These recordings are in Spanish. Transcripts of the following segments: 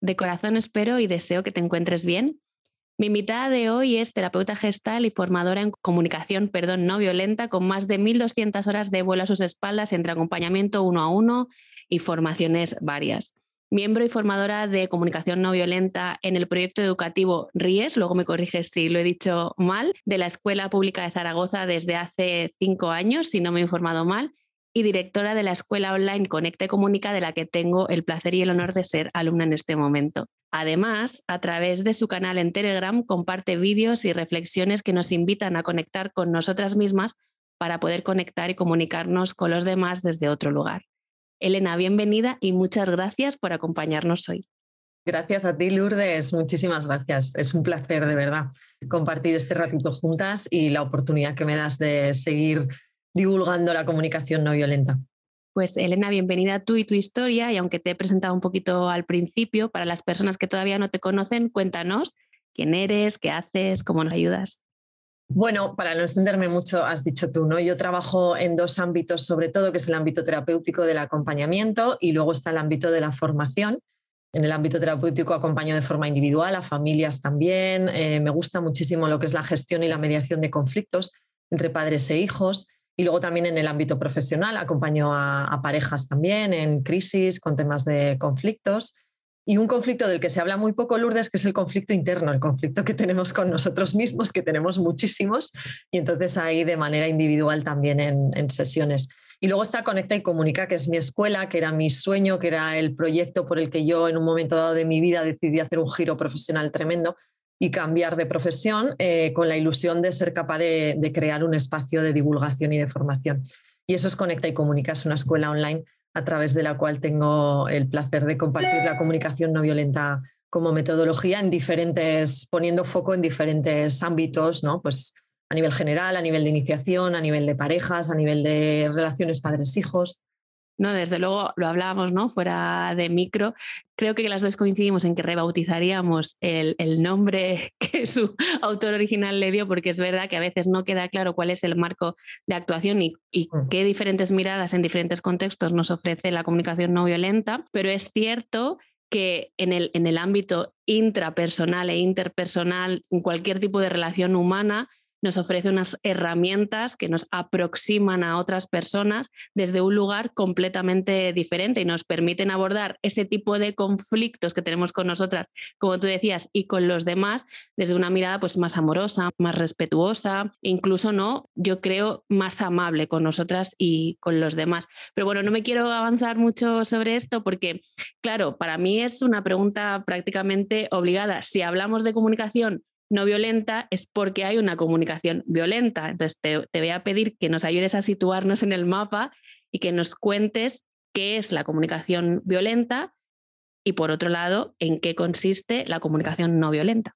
De corazón espero y deseo que te encuentres bien. Mi invitada de hoy es terapeuta gestal y formadora en comunicación, perdón, no violenta, con más de 1.200 horas de vuelo a sus espaldas entre acompañamiento uno a uno y formaciones varias. Miembro y formadora de comunicación no violenta en el proyecto educativo RIES, luego me corriges si lo he dicho mal, de la Escuela Pública de Zaragoza desde hace cinco años, si no me he informado mal, y directora de la escuela online Conecte Comunica, de la que tengo el placer y el honor de ser alumna en este momento. Además, a través de su canal en Telegram comparte vídeos y reflexiones que nos invitan a conectar con nosotras mismas para poder conectar y comunicarnos con los demás desde otro lugar. Elena, bienvenida y muchas gracias por acompañarnos hoy. Gracias a ti, Lourdes. Muchísimas gracias. Es un placer, de verdad, compartir este ratito juntas y la oportunidad que me das de seguir divulgando la comunicación no violenta. Pues Elena, bienvenida a tú y tu historia y aunque te he presentado un poquito al principio, para las personas que todavía no te conocen, cuéntanos quién eres, qué haces, cómo nos ayudas. Bueno, para no extenderme mucho, has dicho tú, ¿no? Yo trabajo en dos ámbitos, sobre todo, que es el ámbito terapéutico del acompañamiento y luego está el ámbito de la formación. En el ámbito terapéutico acompaño de forma individual a familias también. Eh, me gusta muchísimo lo que es la gestión y la mediación de conflictos entre padres e hijos. Y luego también en el ámbito profesional acompaño a, parejas también en crisis con temas de conflictos. Y un conflicto del que se habla muy poco, Lourdes, que es el conflicto interno, el conflicto que tenemos con nosotros mismos, que tenemos muchísimos, y entonces ahí de manera individual también en, en sesiones. Y luego está Conecta y Comunica, que es mi escuela, que era mi sueño, que era el proyecto por el que yo en un momento dado de mi vida decidí hacer un giro profesional tremendo, y cambiar de profesión eh, con la ilusión de ser capaz de, crear un espacio de divulgación y de formación. Y eso es Conecta y Comunica, es una escuela online a través de la cual tengo el placer de compartir la comunicación no violenta como metodología en diferentes, poniendo foco en diferentes ámbitos, ¿no? Pues a nivel general, a nivel de iniciación, a nivel de parejas, a nivel de relaciones padres-hijos. No, desde luego lo hablábamos, ¿no? Fuera de micro. Creo que las dos coincidimos en que rebautizaríamos el, nombre que su autor original le dio, porque es verdad que a veces no queda claro cuál es el marco de actuación y, qué diferentes miradas en diferentes contextos nos ofrece la comunicación no violenta, pero es cierto que en el, en el ámbito intrapersonal e interpersonal, en cualquier tipo de relación humana, nos ofrece unas herramientas que nos aproximan a otras personas desde un lugar completamente diferente y nos permiten abordar ese tipo de conflictos que tenemos con nosotras, como tú decías, y con los demás desde una mirada pues más amorosa, más respetuosa, incluso no, yo creo más amable con nosotras y con los demás. Pero bueno, no me quiero avanzar mucho sobre esto porque claro, para mí es una pregunta prácticamente obligada. Si hablamos de comunicación no violenta es porque hay una comunicación violenta. Entonces, te, voy a pedir que nos ayudes a situarnos en el mapa y que nos cuentes qué es la comunicación violenta y, por otro lado, en qué consiste la comunicación no violenta.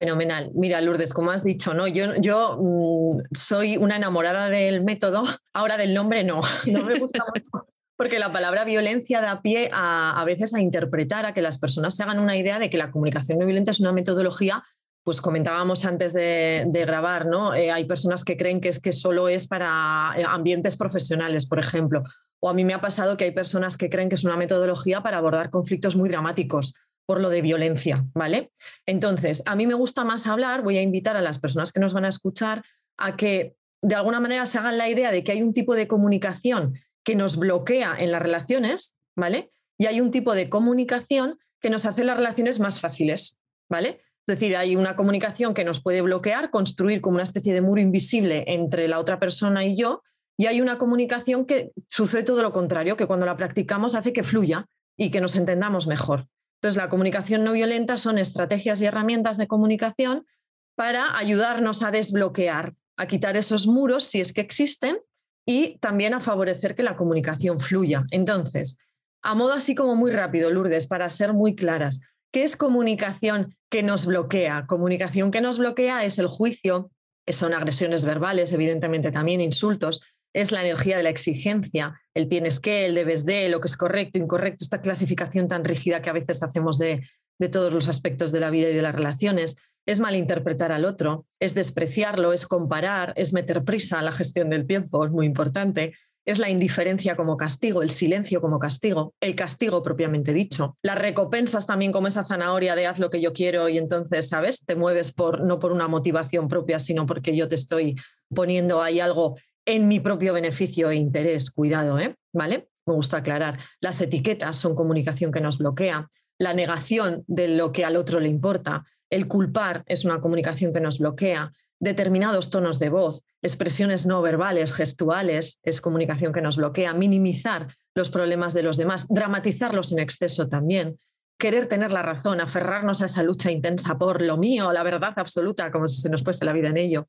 Fenomenal. Mira, Lourdes, como has dicho, ¿no? yo, mm, soy una enamorada del método, ahora del nombre no, no me gusta mucho. Porque la palabra violencia da pie a, a veces a interpretar, a que las personas se hagan una idea de que la comunicación no violenta es una metodología pues comentábamos antes de, grabar, ¿no? Eh, hay personas que creen que es que solo es para eh, ambientes profesionales, por ejemplo. O a mí me ha pasado que hay personas que creen que es una metodología para abordar conflictos muy dramáticos por lo de violencia, ¿vale? Entonces, a mí me gusta más hablar, voy a invitar a las personas que nos van a escuchar a que de alguna manera se hagan la idea de que hay un tipo de comunicación que nos bloquea en las relaciones, ¿vale? Y hay un tipo de comunicación que nos hace las relaciones más fáciles, ¿vale? Es decir, hay una comunicación que nos puede bloquear, construir como una especie de muro invisible entre la otra persona y yo, y hay una comunicación que sucede todo lo contrario, que cuando la practicamos hace que fluya y que nos entendamos mejor. Entonces, la comunicación no violenta son estrategias y herramientas de comunicación para ayudarnos a desbloquear, a quitar esos muros si es que existen y también a favorecer que la comunicación fluya. Entonces, a modo así como muy rápido, Lourdes, para ser muy claras, ¿Qué es comunicación que nos bloquea? Comunicación que nos bloquea es el juicio, son agresiones verbales, evidentemente también insultos, es la energía de la exigencia, el tienes que, el debes de, lo que es correcto, incorrecto, esta clasificación tan rígida que a veces hacemos de, de todos los aspectos de la vida y de las relaciones, es malinterpretar al otro, es despreciarlo, es comparar, es meter prisa a la gestión del tiempo, es muy importante, es la indiferencia como castigo, el silencio como castigo, el castigo propiamente dicho, las recompensas también como esa zanahoria de haz lo que yo quiero y entonces, ¿sabes? Te mueves por no por una motivación propia, sino porque yo te estoy poniendo ahí algo en mi propio beneficio e interés, cuidado, ¿eh? ¿Vale? Me gusta aclarar. Las etiquetas son comunicación que nos bloquea, la negación de lo que al otro le importa, el culpar es una comunicación que nos bloquea, determinados tonos de voz, expresiones no verbales, gestuales, es comunicación que nos bloquea, minimizar los problemas de los demás, dramatizarlos en exceso también, querer tener la razón, aferrarnos a esa lucha intensa por lo mío, la verdad absoluta, como si se nos fuese la vida en ello,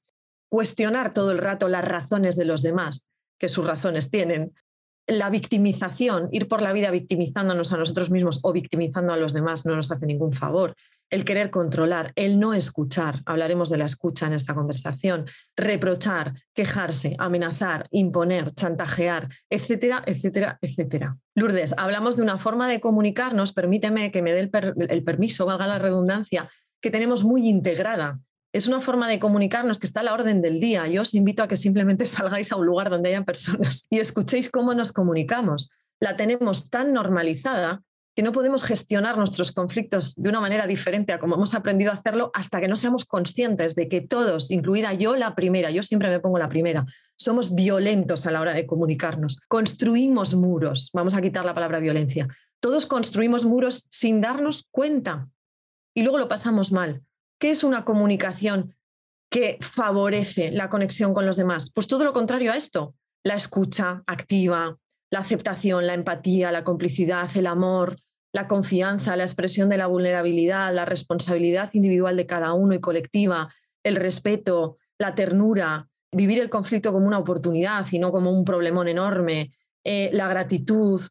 cuestionar todo el rato las razones de los demás, que sus razones tienen, la victimización, ir por la vida victimizándonos a nosotros mismos o victimizando a los demás no nos hace ningún favor el querer controlar, el no escuchar, hablaremos de la escucha en esta conversación, reprochar, quejarse, amenazar, imponer, chantajear, etcétera, etcétera, etcétera. Lourdes, hablamos de una forma de comunicarnos, permíteme que me dé el, permiso, valga la redundancia, que tenemos muy integrada. Es una forma de comunicarnos que está a la orden del día. Yo os invito a que simplemente salgáis a un lugar donde haya personas y escuchéis cómo nos comunicamos. La tenemos tan normalizada que no podemos gestionar nuestros conflictos de una manera diferente a como hemos aprendido a hacerlo hasta que no seamos conscientes de que todos, incluida yo la primera, yo siempre me pongo la primera, somos violentos a la hora de comunicarnos. Construimos muros, vamos a quitar la palabra violencia. Todos construimos muros sin darnos cuenta y luego lo pasamos mal. ¿Qué es una comunicación que favorece la conexión con los demás? Pues todo lo contrario a esto, la escucha activa, la aceptación, la empatía, la complicidad, el amor, la confianza, la expresión de la vulnerabilidad, la responsabilidad individual de cada uno y colectiva, el respeto, la ternura, vivir el conflicto como una oportunidad y no como un problemón enorme, eh, la gratitud,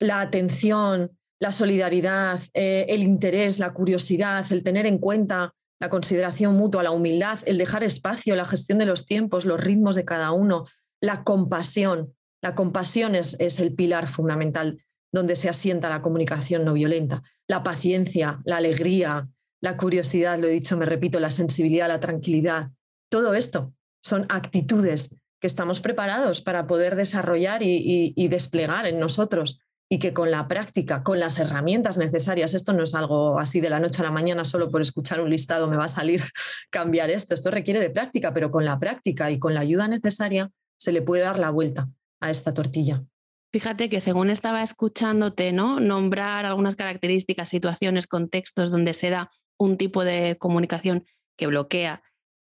la atención, la solidaridad, eh, el interés, la curiosidad, el tener en cuenta la consideración mutua, la humildad, el dejar espacio, la gestión de los tiempos, los ritmos de cada uno, la compasión. La compasión es el pilar fundamental donde se asienta la comunicación no violenta. La paciencia, la alegría, la curiosidad, lo he dicho, me repito, la sensibilidad, la tranquilidad. Todo esto son actitudes que estamos preparados para poder desarrollar y, desplegar en nosotros y que con la práctica, con las herramientas necesarias, esto no es algo así de la noche a la mañana, solo por escuchar un listado me va a salir cambiar esto, esto requiere de práctica, pero con la práctica y con la ayuda necesaria se le puede dar la vuelta a esta tortilla. Fíjate que según estaba escuchándote, ¿no? Nombrar algunas características, situaciones, contextos donde se da un tipo de comunicación que bloquea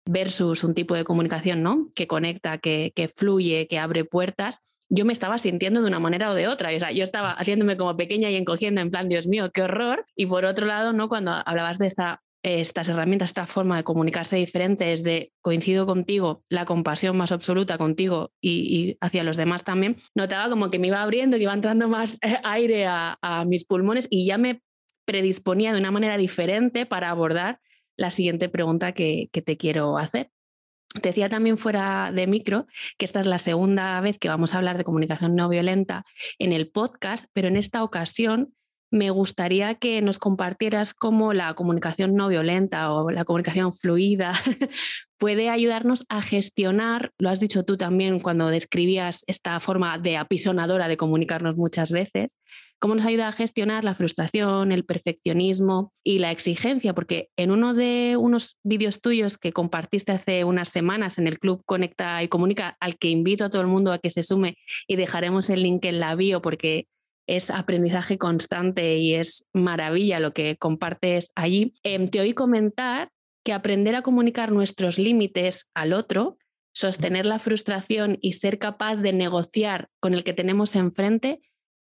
versus un tipo de comunicación, ¿no? Que conecta, que, que fluye, que abre puertas. Yo me estaba sintiendo de una manera o de otra. O sea, yo estaba haciéndome como pequeña y encogiendo en plan, Dios mío, qué horror. Y por otro lado, ¿no? Cuando hablabas de esta estas herramientas, esta forma de comunicarse diferente es de coincido contigo, la compasión más absoluta contigo y, hacia los demás también, notaba como que me iba abriendo, que iba entrando más aire a, mis pulmones y ya me predisponía de una manera diferente para abordar la siguiente pregunta que, que te quiero hacer. Te decía también fuera de micro que esta es la segunda vez que vamos a hablar de comunicación no violenta en el podcast, pero en esta ocasión me gustaría que nos compartieras cómo la comunicación no violenta o la comunicación fluida puede ayudarnos a gestionar, lo has dicho tú también cuando describías esta forma de apisonadora de comunicarnos muchas veces, cómo nos ayuda a gestionar la frustración, el perfeccionismo y la exigencia, porque en uno de unos vídeos tuyos que compartiste hace unas semanas en el Club Conecta y Comunica, al que invito a todo el mundo a que se sume y dejaremos el link en la bio porque es aprendizaje constante y es maravilla lo que compartes allí. Em, te oí comentar que aprender a comunicar nuestros límites al otro, sostener la frustración y ser capaz de negociar con el que tenemos enfrente,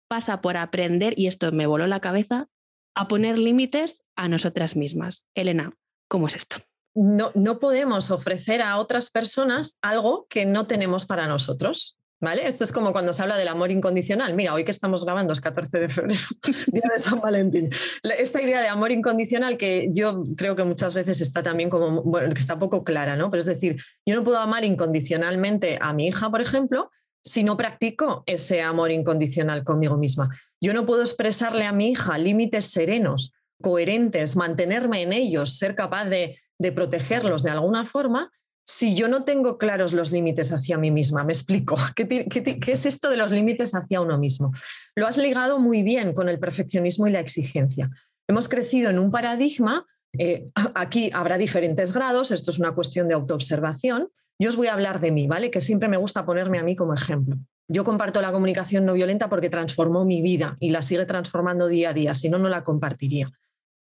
pasa por aprender, y esto me voló la cabeza, a poner límites a nosotras mismas. Elena, ¿cómo es esto? No, no podemos ofrecer a otras personas algo que no tenemos para nosotros. ¿Vale? Esto es como cuando se habla del amor incondicional. Mira, hoy que estamos grabando es 14 de febrero, día de San Valentín. Esta idea de amor incondicional que yo creo que muchas veces está también como, bueno, que está poco clara, ¿no? Pero es decir, yo no puedo amar incondicionalmente a mi hija, por ejemplo, si no practico ese amor incondicional conmigo misma. Yo no puedo expresarle a mi hija límites serenos, coherentes, mantenerme en ellos, ser capaz de, de protegerlos de alguna forma si yo no tengo claros los límites hacia mí misma, me explico, ¿Qué, es esto de los límites hacia uno mismo? Lo has ligado muy bien con el perfeccionismo y la exigencia. Hemos crecido en un paradigma, eh, aquí habrá diferentes grados, esto es una cuestión de autoobservación. Yo os voy a hablar de mí, ¿vale? Que siempre me gusta ponerme a mí como ejemplo. Yo comparto la comunicación no violenta porque transformó mi vida y la sigue transformando día a día, si no, no la compartiría.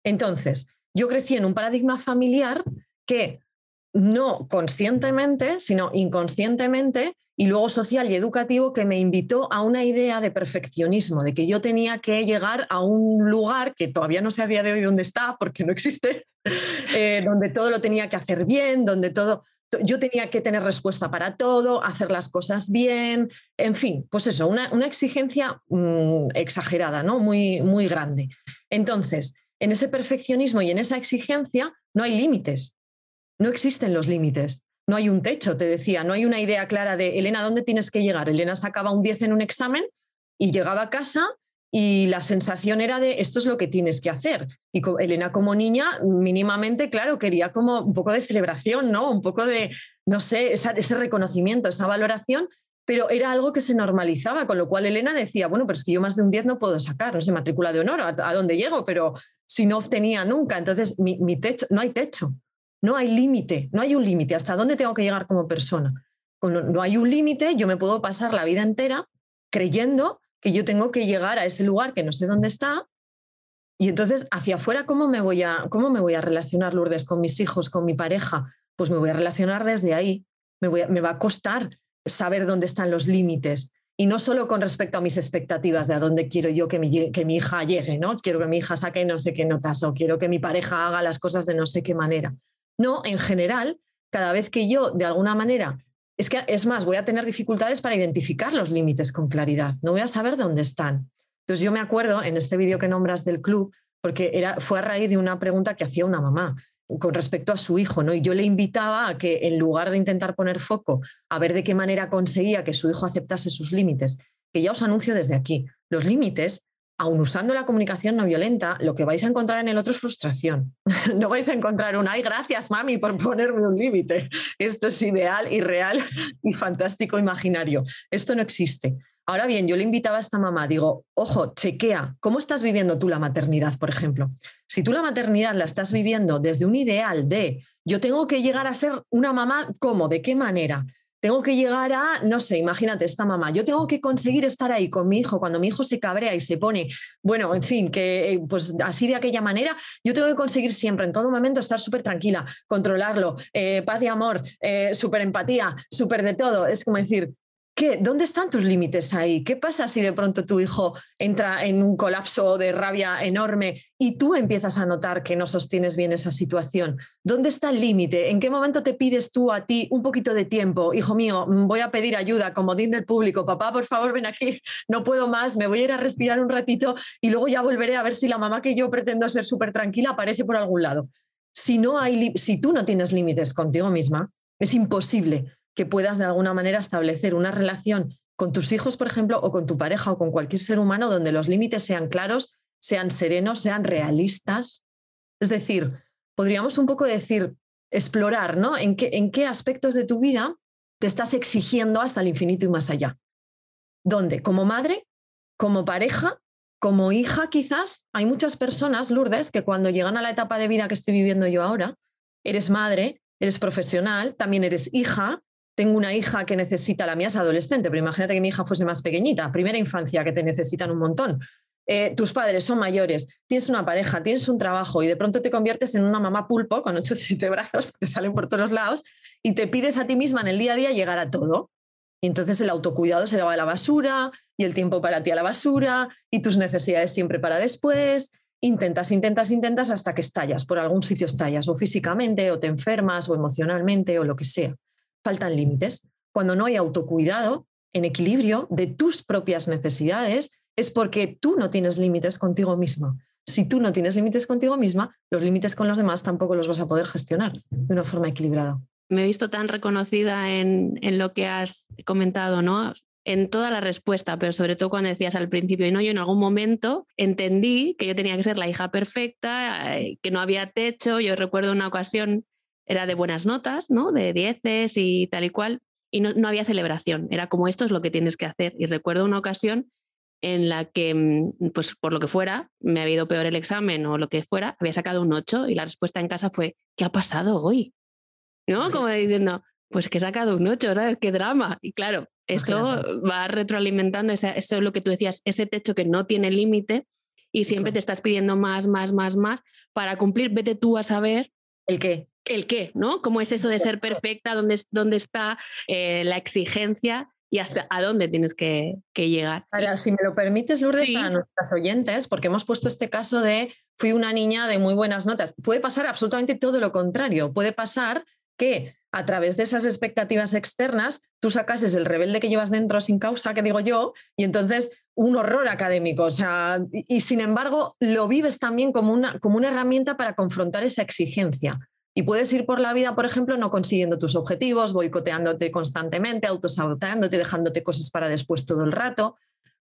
Entonces, yo crecí en un paradigma familiar que no conscientemente, sino inconscientemente, y luego social y educativo, que me invitó a una idea de perfeccionismo, de que yo tenía que llegar a un lugar que todavía no sé a día de hoy dónde está, porque no existe, eh, donde todo lo tenía que hacer bien, donde todo, yo tenía que tener respuesta para todo, hacer las cosas bien, en fin, pues eso, una, exigencia mm, exagerada, ¿no? Muy, muy grande. Entonces, en ese perfeccionismo y en esa exigencia no hay límites no existen los límites. No hay un techo, te decía, no hay una idea clara de, Elena, ¿dónde tienes que llegar? Elena sacaba un 10 en un examen y llegaba a casa y la sensación era de, esto es lo que tienes que hacer. Y Elena como niña, mínimamente, claro, quería como un poco de celebración, ¿no? Un poco de, no sé, ese reconocimiento, esa valoración, pero era algo que se normalizaba, con lo cual Elena decía, bueno, pero es que yo más de un 10 no puedo sacar, no sé, matrícula de honor, ¿a, dónde llego? Pero si no obtenía nunca, entonces mi techo, no hay techo. No hay límite, no hay un límite. ¿Hasta dónde tengo que llegar como persona? No hay un límite, yo me puedo pasar la vida entera creyendo que yo tengo que llegar a ese lugar que no sé dónde está. Y entonces, hacia afuera, ¿cómo me voy a, cómo me voy a relacionar, Lourdes, con mis hijos, con mi pareja? Pues me voy a relacionar desde ahí. Me, voy me va a costar saber dónde están los límites. Y no solo con respecto a mis expectativas de a dónde quiero yo que mi, que mi hija llegue, ¿no? Quiero que mi hija saque no sé qué notas o quiero que mi pareja haga las cosas de no sé qué manera. No, en general, cada vez que yo, de alguna manera, es que es más, voy a tener dificultades para identificar los límites con claridad, no voy a saber dónde están. Entonces yo me acuerdo en este vídeo que nombras del club, porque era, fue a raíz de una pregunta que hacía una mamá con respecto a su hijo, ¿no? Y yo le invitaba a que en lugar de intentar poner foco a ver de qué manera conseguía que su hijo aceptase sus límites, que ya os anuncio desde aquí, los límites aun usando la comunicación no violenta, lo que vais a encontrar en el otro es frustración. no vais a encontrar un, ay, gracias, mami, por ponerme un límite. Esto es ideal y real y fantástico imaginario. Esto no existe. Ahora bien, yo le invitaba a esta mamá, digo, ojo, chequea, ¿cómo estás viviendo tú la maternidad, por ejemplo? Si tú la maternidad la estás viviendo desde un ideal de, yo tengo que llegar a ser una mamá, ¿cómo? ¿De qué manera? Tengo que llegar a, no sé, imagínate esta mamá, yo tengo que conseguir estar ahí con mi hijo cuando mi hijo se cabrea y se pone, bueno, en fin, que eh, pues así de aquella manera, yo tengo que conseguir siempre, en todo momento, estar súper tranquila, controlarlo, eh, paz y amor, eh, súper empatía, súper de todo. Es como decir, ¿Dónde están tus límites ahí? ¿Qué pasa si de pronto tu hijo entra en un colapso de rabia enorme y tú empiezas a notar que no sostienes bien esa situación? ¿Dónde está el límite? ¿En qué momento te pides tú a ti un poquito de tiempo? Hijo mío, mm, voy a pedir ayuda, como din del público. Papá, por favor, ven aquí, no puedo más, me voy a ir a respirar un ratito y luego ya volveré a ver si la mamá que yo pretendo ser súper tranquila aparece por algún lado. Si, no hay, si tú no tienes límites contigo misma, es imposible que puedas de alguna manera establecer una relación con tus hijos, por ejemplo, o con tu pareja o con cualquier ser humano donde los límites sean claros, sean serenos, sean realistas. Es decir, podríamos un poco decir, explorar, ¿no? ¿En qué, en qué aspectos de tu vida te estás exigiendo hasta el infinito y más allá? ¿Dónde? ¿Como madre? ¿Como pareja? ¿Como hija quizás? Hay muchas personas, Lourdes, que cuando llegan a la etapa de vida que estoy viviendo yo ahora, eres madre, eres profesional, también eres hija, tengo una hija que necesita, la mía es adolescente, pero imagínate que mi hija fuese más pequeñita, primera infancia que te necesitan un montón. Eh, tus padres son mayores, tienes una pareja, tienes un trabajo y de pronto te conviertes en una mamá pulpo con ocho o siete brazos que te salen por todos lados y te pides a ti misma en el día a día llegar a todo. Y entonces el autocuidado se va a la basura y el tiempo para ti a la basura y tus necesidades siempre para después. Intentas, intentas, intentas hasta que estallas, por algún sitio estallas, o físicamente, o te enfermas, o emocionalmente, o lo que sea faltan límites. Cuando no hay autocuidado, en equilibrio de tus propias necesidades, es porque tú no tienes límites contigo misma. Si tú no tienes límites contigo misma, los límites con los demás tampoco los vas a poder gestionar de una forma equilibrada. Me he visto tan reconocida en, en lo que has comentado, ¿no? en toda la respuesta, pero sobre todo cuando decías al principio, y no, yo en algún momento entendí que yo tenía que ser la hija perfecta, eh, que no había techo. Yo recuerdo una ocasión, era de buenas notas, ¿no? De dieces y tal y cual, y no, no había celebración. Era como esto es lo que tienes que hacer. Y recuerdo una ocasión en la que, mm, pues por lo que fuera, me había ido peor el examen o lo que fuera, había sacado un 8 y la respuesta en casa fue, ¿qué ha pasado hoy? ¿No? Como diciendo, pues que he sacado un 8, ¿sabes? ¡Qué drama! Y claro, esto va retroalimentando, eso es lo que tú decías, ese techo que no tiene límite y siempre te estás pidiendo más, más, más, más para cumplir. Vete tú a saber. ¿El qué? El qué, ¿no? ¿Cómo es eso de ser perfecta? ¿Dónde, dónde está eh, la exigencia? y hasta a dónde tienes que, llegar. Ahora, si me lo permites, Lourdes, para nuestras oyentes, porque hemos puesto este caso de fui una niña de muy buenas notas. Puede pasar absolutamente todo lo contrario. Puede pasar que a través de esas expectativas externas tú sacases el rebelde que llevas dentro sin causa, que digo yo, y entonces un horror académico. O sea, y, sin embargo lo vives también como una, como una herramienta para confrontar esa exigencia. Y puedes ir por la vida, por ejemplo, no consiguiendo tus objetivos, boicoteándote constantemente, autosaboteándote, dejándote cosas para después todo el rato,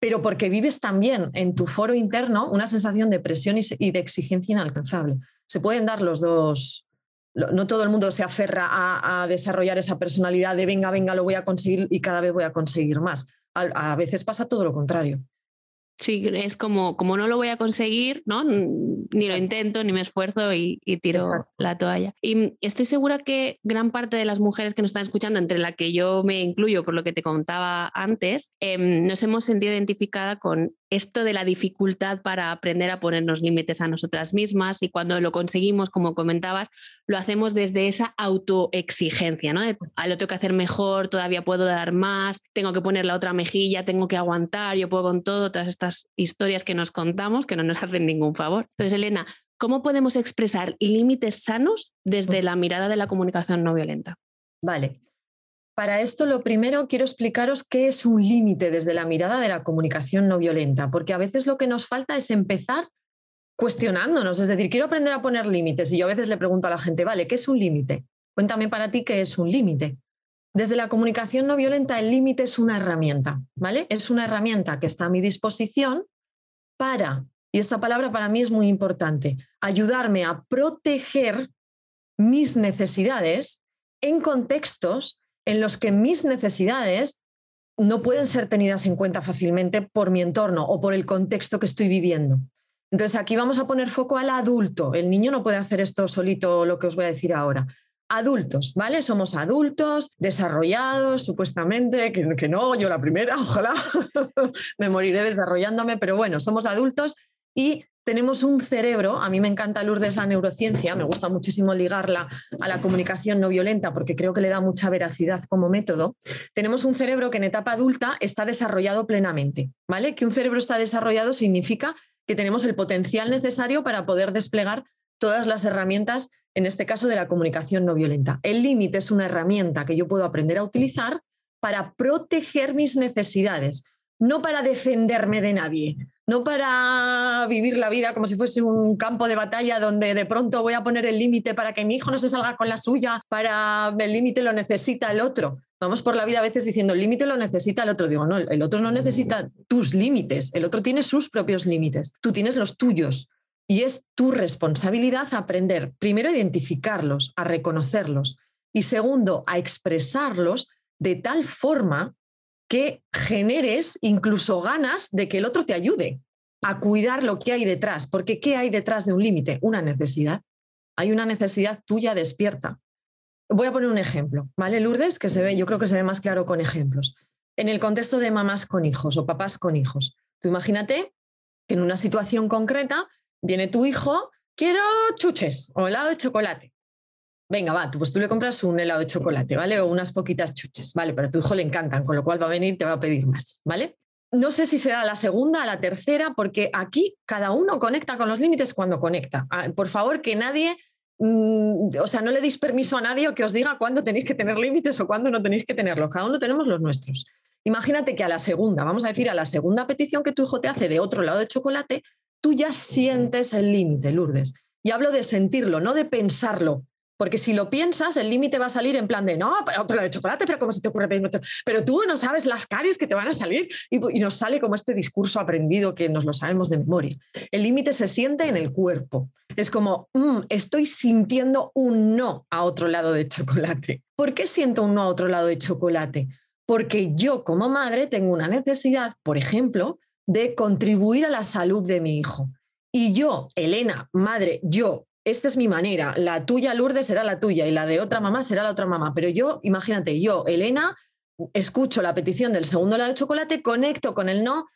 pero porque vives también en tu foro interno una sensación de presión y de exigencia inalcanzable. Se pueden dar los dos, no todo el mundo se aferra a, desarrollar esa personalidad de venga, venga, lo voy a conseguir y cada vez voy a conseguir más. a veces pasa todo lo contrario. Sí, es como, como no lo voy a conseguir, ¿no? Ni lo intento, ni me esfuerzo y, tiro la toalla. Y estoy segura que gran parte de las mujeres que nos están escuchando, entre la que yo me incluyo por lo que te contaba antes, em, nos hemos sentido identificada con esto de la dificultad para aprender a ponernos límites a nosotras mismas y cuando lo conseguimos, como comentabas, lo hacemos desde esa autoexigencia, ¿no? De, ah, lo tengo que hacer mejor, todavía puedo dar más, tengo que poner la otra mejilla, tengo que aguantar, yo puedo con todo, todas estas historias que nos contamos que no nos hacen ningún favor. Entonces, Elena, ¿cómo podemos expresar límites sanos desde la mirada de la comunicación no violenta? Vale, para esto, lo primero quiero explicaros qué es un límite desde la mirada de la comunicación no violenta, porque a veces lo que nos falta es empezar cuestionándonos, es decir, quiero aprender a poner límites y yo a veces le pregunto a la gente, vale, ¿qué es un límite? Cuéntame para ti qué es un límite. Desde la comunicación no violenta, el límite es una herramienta, ¿vale? Es una herramienta que está a mi disposición para, y esta palabra para mí es muy importante, ayudarme a proteger mis necesidades en contextos en los que mis necesidades no pueden ser tenidas en cuenta fácilmente por mi entorno o por el contexto que estoy viviendo. Entonces aquí vamos a poner foco al adulto. El niño no puede hacer esto solito, lo que os voy a decir ahora. Adultos, ¿vale? Somos adultos, desarrollados, supuestamente, que, que no, yo la primera, ojalá, me moriré desarrollándome, pero bueno, somos adultos y tenemos un cerebro, a mí me encanta Lourdes la neurociencia, me gusta muchísimo ligarla a la comunicación no violenta porque creo que le da mucha veracidad como método. Tenemos un cerebro que en etapa adulta está desarrollado plenamente, ¿vale? Que un cerebro está desarrollado significa que tenemos el potencial necesario para poder desplegar todas las herramientas, en este caso de la comunicación no violenta. El límite es una herramienta que yo puedo aprender a utilizar para proteger mis necesidades, no para defenderme de nadie, no para vivir la vida como si fuese un campo de batalla donde de pronto voy a poner el límite para que mi hijo no se salga con la suya, para el límite lo necesita el otro. Vamos por la vida a veces diciendo el límite lo necesita el otro. Digo, no, el otro no necesita tus límites, el otro tiene sus propios límites, tú tienes los tuyos. Y es tu responsabilidad aprender, primero, a identificarlos, a reconocerlos y segundo, a expresarlos de tal forma que generes incluso ganas de que el otro te ayude a cuidar lo que hay detrás, porque ¿qué hay detrás de un límite? Una necesidad. Hay una necesidad tuya despierta. Voy a poner un ejemplo, ¿vale, Lourdes? Que se ve, yo creo que se ve más claro con ejemplos. En el contexto de mamás con hijos o papás con hijos. Tú imagínate que en una situación concreta viene tu hijo, quiero chuches o helado de chocolate. Venga, va, pues tú le compras un helado de chocolate, ¿vale? O unas poquitas chuches, ¿vale? Pero a tu hijo le encantan, con lo cual va a venir y te va a pedir más, ¿vale? No sé si será la segunda, la tercera, porque aquí cada uno conecta con los límites cuando conecta. Ah, por favor, que nadie, mm, o sea, no le deis permiso a nadie que os diga cuándo tenéis que tener límites o cuándo no tenéis que tenerlos. Cada uno tenemos los nuestros. Imagínate que a la segunda, vamos a decir, a la segunda petición que tu hijo te hace de otro lado de chocolate, tú ya sientes el límite, Lourdes. Y hablo de sentirlo, no de pensarlo. Porque si lo piensas, el límite va a salir en plan de, no, pero lado de chocolate, pero ¿cómo se te ocurre pedir otro? Pero tú no sabes las caries que te van a salir. Y, y nos sale como este discurso aprendido que nos lo sabemos de memoria. El límite se siente en el cuerpo. Es como, mm, estoy sintiendo un no a otro lado de chocolate. ¿Por qué siento un no a otro lado de chocolate? Porque yo como madre tengo una necesidad, por ejemplo, de contribuir a la salud de mi hijo. Y yo, Elena, madre, yo, esta es mi manera, la tuya, Lourdes, será la tuya y la de otra mamá será la otra mamá. Pero yo, imagínate, yo, Elena, escucho la petición del segundo lado de chocolate, conecto con el no,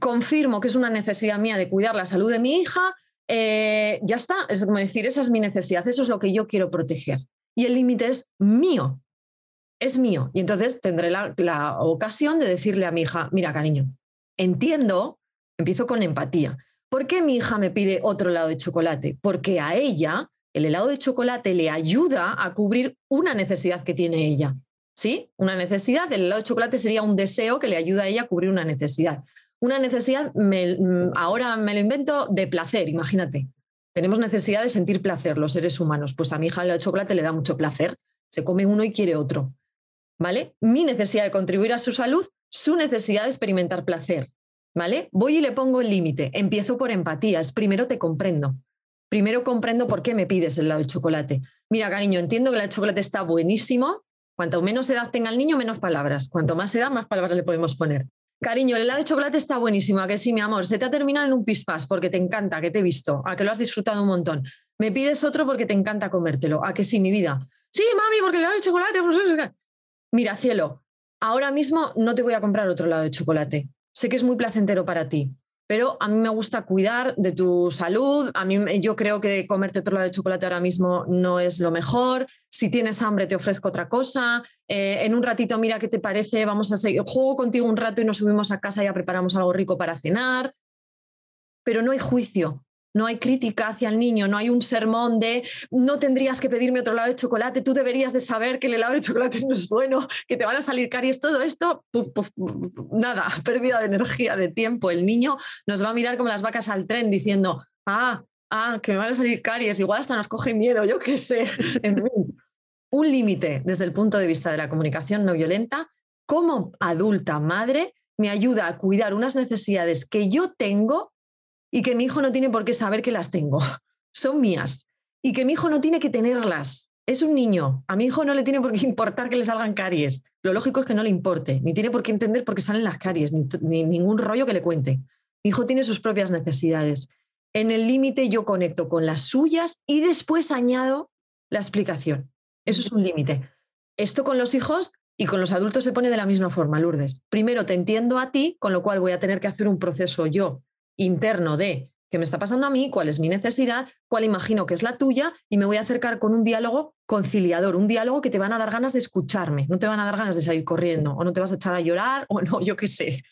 confirmo que es una necesidad mía de cuidar la salud de mi hija, eh, ya está, es como decir, esa es mi necesidad, eso es lo que yo quiero proteger. Y el límite es mío, es mío. Y entonces tendré la, la ocasión de decirle a mi hija, mira, cariño, entiendo, empiezo con empatía. ¿Por qué mi hija me pide otro helado de chocolate? Porque a ella el helado de chocolate le ayuda a cubrir una necesidad que tiene ella. ¿Sí? Una necesidad, el helado de chocolate sería un deseo que le ayuda a ella a cubrir una necesidad. Una necesidad, mm, ahora me lo invento, de placer, imagínate. Tenemos necesidad de sentir placer los seres humanos. Pues a mi hija el helado de chocolate le da mucho placer. Se come uno y quiere otro. ¿Vale? Mi necesidad de contribuir a su salud su necesidad de experimentar placer. ¿Vale? Voy y le pongo el límite. Empiezo por empatías. Primero te comprendo. Primero comprendo por qué me pides el helado de chocolate. Mira, cariño, entiendo que el chocolate está buenísimo. Cuanto menos edad tenga el niño, menos palabras. Cuanto más edad, más palabras le podemos poner. Cariño, el helado de chocolate está buenísimo, a que sí, mi amor. Se te ha terminado en un pispas porque te encanta, que te he visto, a que lo has disfrutado un montón. Me pides otro porque te encanta comértelo, a que sí, mi vida. Sí, mami, porque el helado de chocolate. Pues, Mira, cielo, ahora mismo no te voy a comprar otro lado de chocolate. Sé que es muy placentero para ti, pero a mí me gusta cuidar de tu salud. A mí yo creo que comerte otro lado de chocolate ahora mismo no es lo mejor. Si tienes hambre te ofrezco otra cosa. Eh, en un ratito mira qué te parece, vamos a seguir, juego contigo un rato y nos subimos a casa y ya preparamos algo rico para cenar. Pero no hay juicio, no hay crítica hacia el niño, no hay un sermón de no tendrías que pedirme otro lado de chocolate, tú deberías de saber que el helado de chocolate no es bueno, que te van a salir caries, todo esto, nada, pérdida de energía, de tiempo. El niño nos va a mirar como las vacas al tren diciendo, ah, ah, que me van a salir caries, igual hasta nos coge miedo, yo qué sé. un límite desde el punto de vista de la comunicación no violenta, como adulta madre, me ayuda a cuidar unas necesidades que yo tengo y que mi hijo no tiene por qué saber que las tengo. Son mías. Y que mi hijo no tiene que tenerlas. Es un niño. A mi hijo no le tiene por qué importar que le salgan caries. Lo lógico es que no le importe, ni tiene por qué entender por qué salen las caries, ni, ni ningún rollo que le cuente. Mi hijo tiene sus propias necesidades. En el límite yo conecto con las suyas y después añado la explicación. Eso es un límite. Esto con los hijos y con los adultos se pone de la misma forma, Lourdes. Primero te entiendo a ti, con lo cual voy a tener que hacer un proceso yo interno de qué me está pasando a mí, cuál es mi necesidad, cuál imagino que es la tuya y me voy a acercar con un diálogo conciliador, un diálogo que te van a dar ganas de escucharme, no te van a dar ganas de salir corriendo o no te vas a echar a llorar o no, yo qué sé.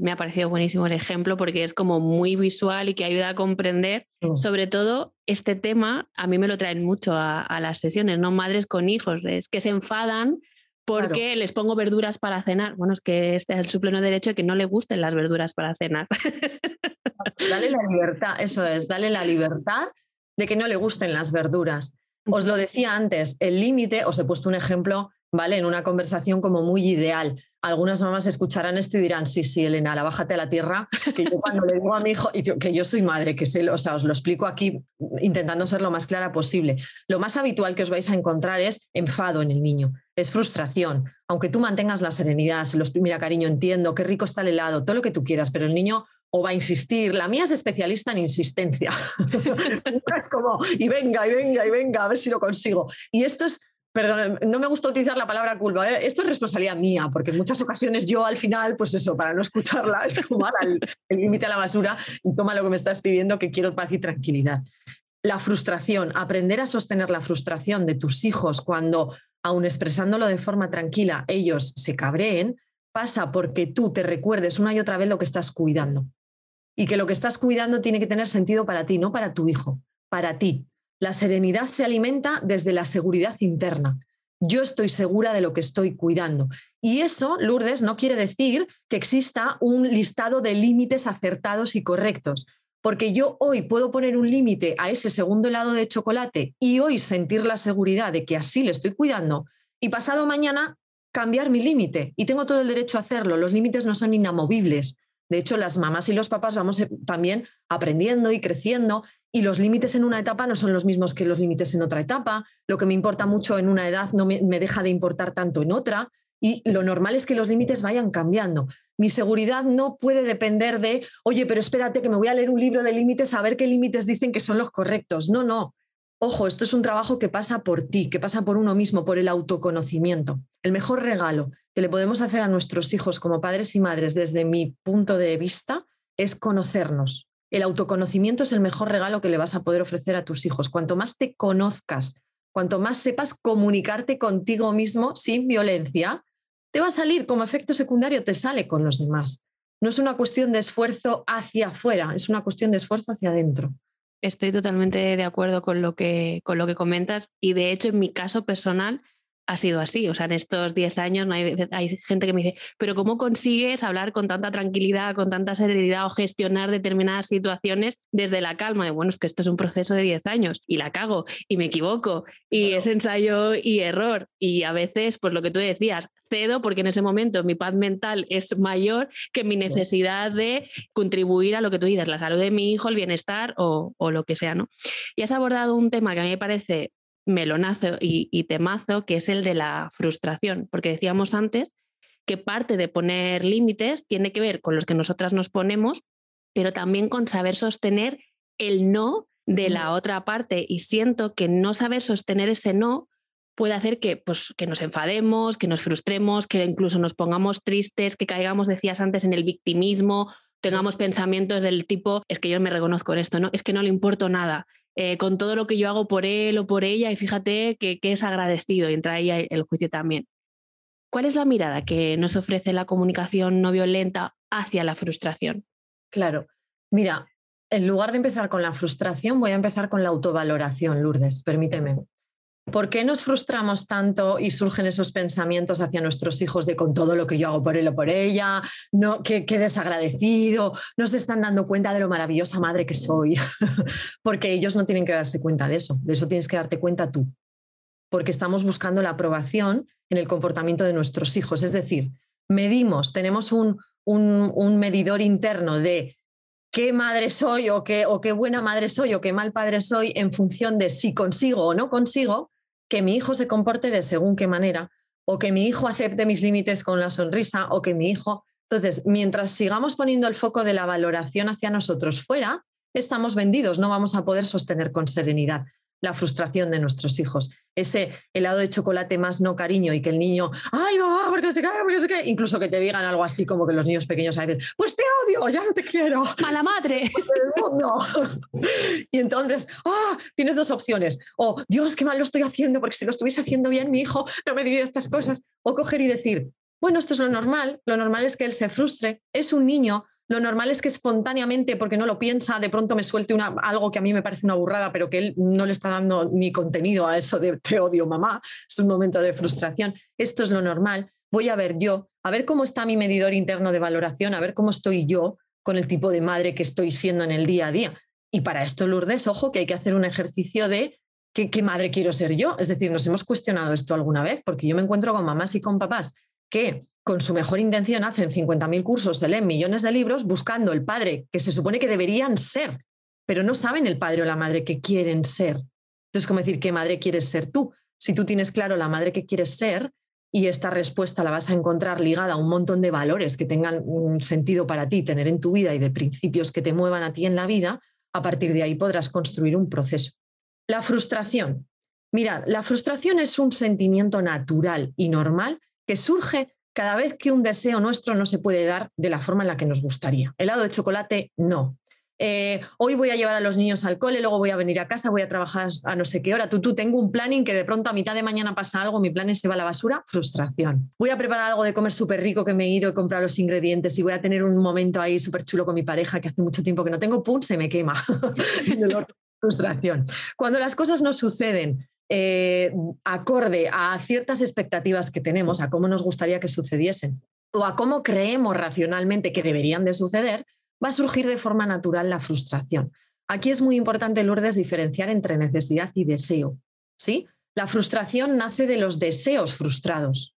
Me ha parecido buenísimo el ejemplo porque es como muy visual y que ayuda a comprender, mm. sobre todo este tema, a mí me lo traen mucho a, a las sesiones, ¿no? Madres con hijos, es que se enfadan porque les pongo verduras para cenar. Bueno, es que este es el supleno derecho de que no le gusten las verduras para cenar. Dale la libertad, eso es, dale la libertad de que no le gusten las verduras. Os lo decía antes, el límite, os he puesto un ejemplo, ¿vale? En una conversación como muy ideal. Algunas mamás escucharán esto y dirán, sí, sí, Elena, la bájate a la tierra, que yo cuando le digo a mi hijo, y que yo soy madre, que sé, o sea, os lo explico aquí intentando ser lo más clara posible. Lo más habitual que os vais a encontrar es enfado en el niño, es frustración. Aunque tú mantengas la serenidad, se los, mira, cariño, entiendo, qué rico está el helado, todo lo que tú quieras, pero el niño o va a insistir. La mía es especialista en insistencia. es como, y venga, y venga, y venga, a ver si lo consigo. Y esto es Perdón, no me gusta utilizar la palabra culpa. ¿eh? Esto es responsabilidad mía, porque en muchas ocasiones yo al final, pues eso, para no escucharla, es como el límite a la basura y toma lo que me estás pidiendo, que quiero paz y tranquilidad. La frustración, aprender a sostener la frustración de tus hijos cuando, aun expresándolo de forma tranquila, ellos se cabreen, pasa porque tú te recuerdes una y otra vez lo que estás cuidando. Y que lo que estás cuidando tiene que tener sentido para ti, no para tu hijo, para ti, la serenidad se alimenta desde la seguridad interna. Yo estoy segura de lo que estoy cuidando. Y eso, Lourdes, no quiere decir que exista un listado de límites acertados y correctos. Porque yo hoy puedo poner un límite a ese segundo helado de chocolate y hoy sentir la seguridad de que así le estoy cuidando y pasado mañana cambiar mi límite. Y tengo todo el derecho a hacerlo. Los límites no son inamovibles. De hecho, las mamás y los papás vamos eh, también aprendiendo y creciendo y los límites en una etapa no son los mismos que los límites en otra etapa. Lo que me importa mucho en una edad no me, deja de importar tanto en otra. Y lo normal es que los límites vayan cambiando. Mi seguridad no puede depender de, oye, pero espérate que me voy a leer un libro de límites a ver qué límites dicen que son los correctos. No, no. Ojo, esto es un trabajo que pasa por ti, que pasa por uno mismo, por el autoconocimiento. El mejor regalo que le podemos hacer a nuestros hijos como padres y madres desde mi punto de vista es conocernos. El autoconocimiento es el mejor regalo que le vas a poder ofrecer a tus hijos. Cuanto más te conozcas, cuanto más sepas comunicarte contigo mismo sin violencia, te va a salir como efecto secundario, te sale con los demás. No es una cuestión de esfuerzo hacia afuera, es una cuestión de esfuerzo hacia adentro. Estoy totalmente de acuerdo con lo que, con lo que comentas y de hecho en mi caso personal ha sido así. O sea, en estos 10 años hay, hay, gente que me dice, pero ¿cómo consigues hablar con tanta tranquilidad, con tanta serenidad o gestionar determinadas situaciones desde la calma? De, bueno, es que esto es un proceso de 10 años y la cago y me equivoco y es ensayo y error. Y a veces, pues lo que tú decías, cedo porque en ese momento mi paz mental es mayor que mi necesidad de contribuir a lo que tú dices, la salud de mi hijo, el bienestar o, o lo que sea, ¿no? Y has abordado un tema que a mí me parece melonazo y, temazo, que es el de la frustración, porque decíamos antes que parte de poner límites tiene que ver con los que nosotras nos ponemos, pero también con saber sostener el no de la otra parte. Y siento que no saber sostener ese no puede hacer que, pues, que nos enfademos, que nos frustremos, que incluso nos pongamos tristes, que caigamos, decías antes, en el victimismo, tengamos pensamientos del tipo, es que yo me reconozco en esto, ¿no? Es que no le importo nada, eh, con todo lo que yo hago por él o por ella y fíjate que, es agradecido y entra ahí el juicio también. ¿Cuál es la mirada que nos ofrece la comunicación no violenta hacia la frustración? Claro, mira, en lugar de empezar con la frustración, voy a empezar con la autovaloración, Lourdes, permíteme. ¿Por qué nos frustramos tanto y surgen esos pensamientos hacia nuestros hijos de con todo lo que yo hago por él o por ella? No, qué, desagradecido, no se están dando cuenta de lo maravillosa madre que soy, porque ellos no tienen que darse cuenta de eso, de eso tienes que darte cuenta tú, porque estamos buscando la aprobación en el comportamiento de nuestros hijos. Es decir, medimos, tenemos un, un, medidor interno de qué madre soy o qué, o qué buena madre soy o qué mal padre soy en función de si consigo o no consigo que mi hijo se comporte de según qué manera, o que mi hijo acepte mis límites con la sonrisa, o que mi hijo... Entonces, mientras sigamos poniendo el foco de la valoración hacia nosotros fuera, estamos vendidos, no vamos a poder sostener con serenidad la frustración de nuestros hijos. Ese helado de chocolate más no cariño y que el niño, ay mamá, porque se cae, porque se cae, incluso que te digan algo así como que los niños pequeños a veces, pues te odio, ya no te quiero. Mala madre. y entonces, ah, tienes dos opciones. O, Dios, qué mal lo estoy haciendo, porque si lo estuviese haciendo bien, mi hijo no me diría estas cosas. O coger y decir, bueno, esto es lo normal, lo normal es que él se frustre, es un niño, lo normal es que espontáneamente, porque no lo piensa, de pronto me suelte una, algo que a mí me parece una burrada, pero que él no le está dando ni contenido a eso de te odio mamá, es un momento de frustración. Esto es lo normal. Voy a ver yo, a ver cómo está mi medidor interno de valoración, a ver cómo estoy yo con el tipo de madre que estoy siendo en el día a día. Y para esto, Lourdes, ojo, que hay que hacer un ejercicio de ¿qué, qué, madre quiero ser yo. Es decir, nos hemos cuestionado esto alguna vez, porque yo me encuentro con mamás y con papás que con su mejor intención hacen 50.000 cursos, se leen millones de libros buscando el padre que se supone que deberían ser, pero no saben el padre o la madre que quieren ser. Entonces, como decir, ¿qué madre quieres ser tú? Si tú tienes claro la madre que quieres ser y esta respuesta la vas a encontrar ligada a un montón de valores que tengan un sentido para ti, tener en tu vida y de principios que te muevan a ti en la vida, a partir de ahí podrás construir un proceso. La frustración. Mira, la frustración es un sentimiento natural y normal que surge cada vez que un deseo nuestro no se puede dar de la forma en la que nos gustaría. Helado de chocolate, no. Eh, hoy voy a llevar a los niños al cole, luego voy a venir a casa, voy a trabajar a no sé qué hora. Tú, tú, tengo un planning que de pronto a mitad de mañana pasa algo, mi planning se va a la basura, frustración. Voy a preparar algo de comer súper rico que me he ido y comprar los ingredientes y voy a tener un momento ahí súper chulo con mi pareja que hace mucho tiempo que no tengo, pum, se me quema. frustración. Cuando las cosas no suceden eh, acorde a ciertas expectativas que tenemos, a cómo nos gustaría que sucediesen o a cómo creemos racionalmente que deberían de suceder, va a surgir de forma natural la frustración. Aquí es muy importante, Lourdes, diferenciar entre necesidad y deseo. ¿sí? La frustración nace de los deseos frustrados.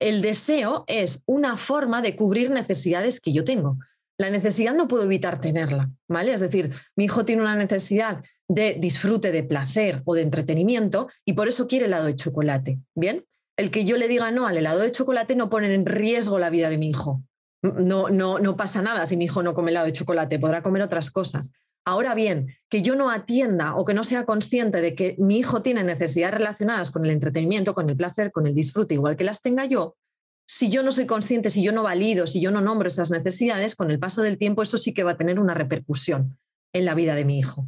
El deseo es una forma de cubrir necesidades que yo tengo. La necesidad no puedo evitar tenerla, ¿vale? Es decir, mi hijo tiene una necesidad de disfrute, de placer o de entretenimiento y por eso quiere helado de chocolate, ¿bien? El que yo le diga no al helado de chocolate no pone en riesgo la vida de mi hijo. No, no, no pasa nada si mi hijo no come helado de chocolate, podrá comer otras cosas. Ahora bien, que yo no atienda o que no sea consciente de que mi hijo tiene necesidades relacionadas con el entretenimiento, con el placer, con el disfrute, igual que las tenga yo, si yo no soy consciente, si yo no valido, si yo no nombro esas necesidades, con el paso del tiempo eso sí que va a tener una repercusión en la vida de mi hijo.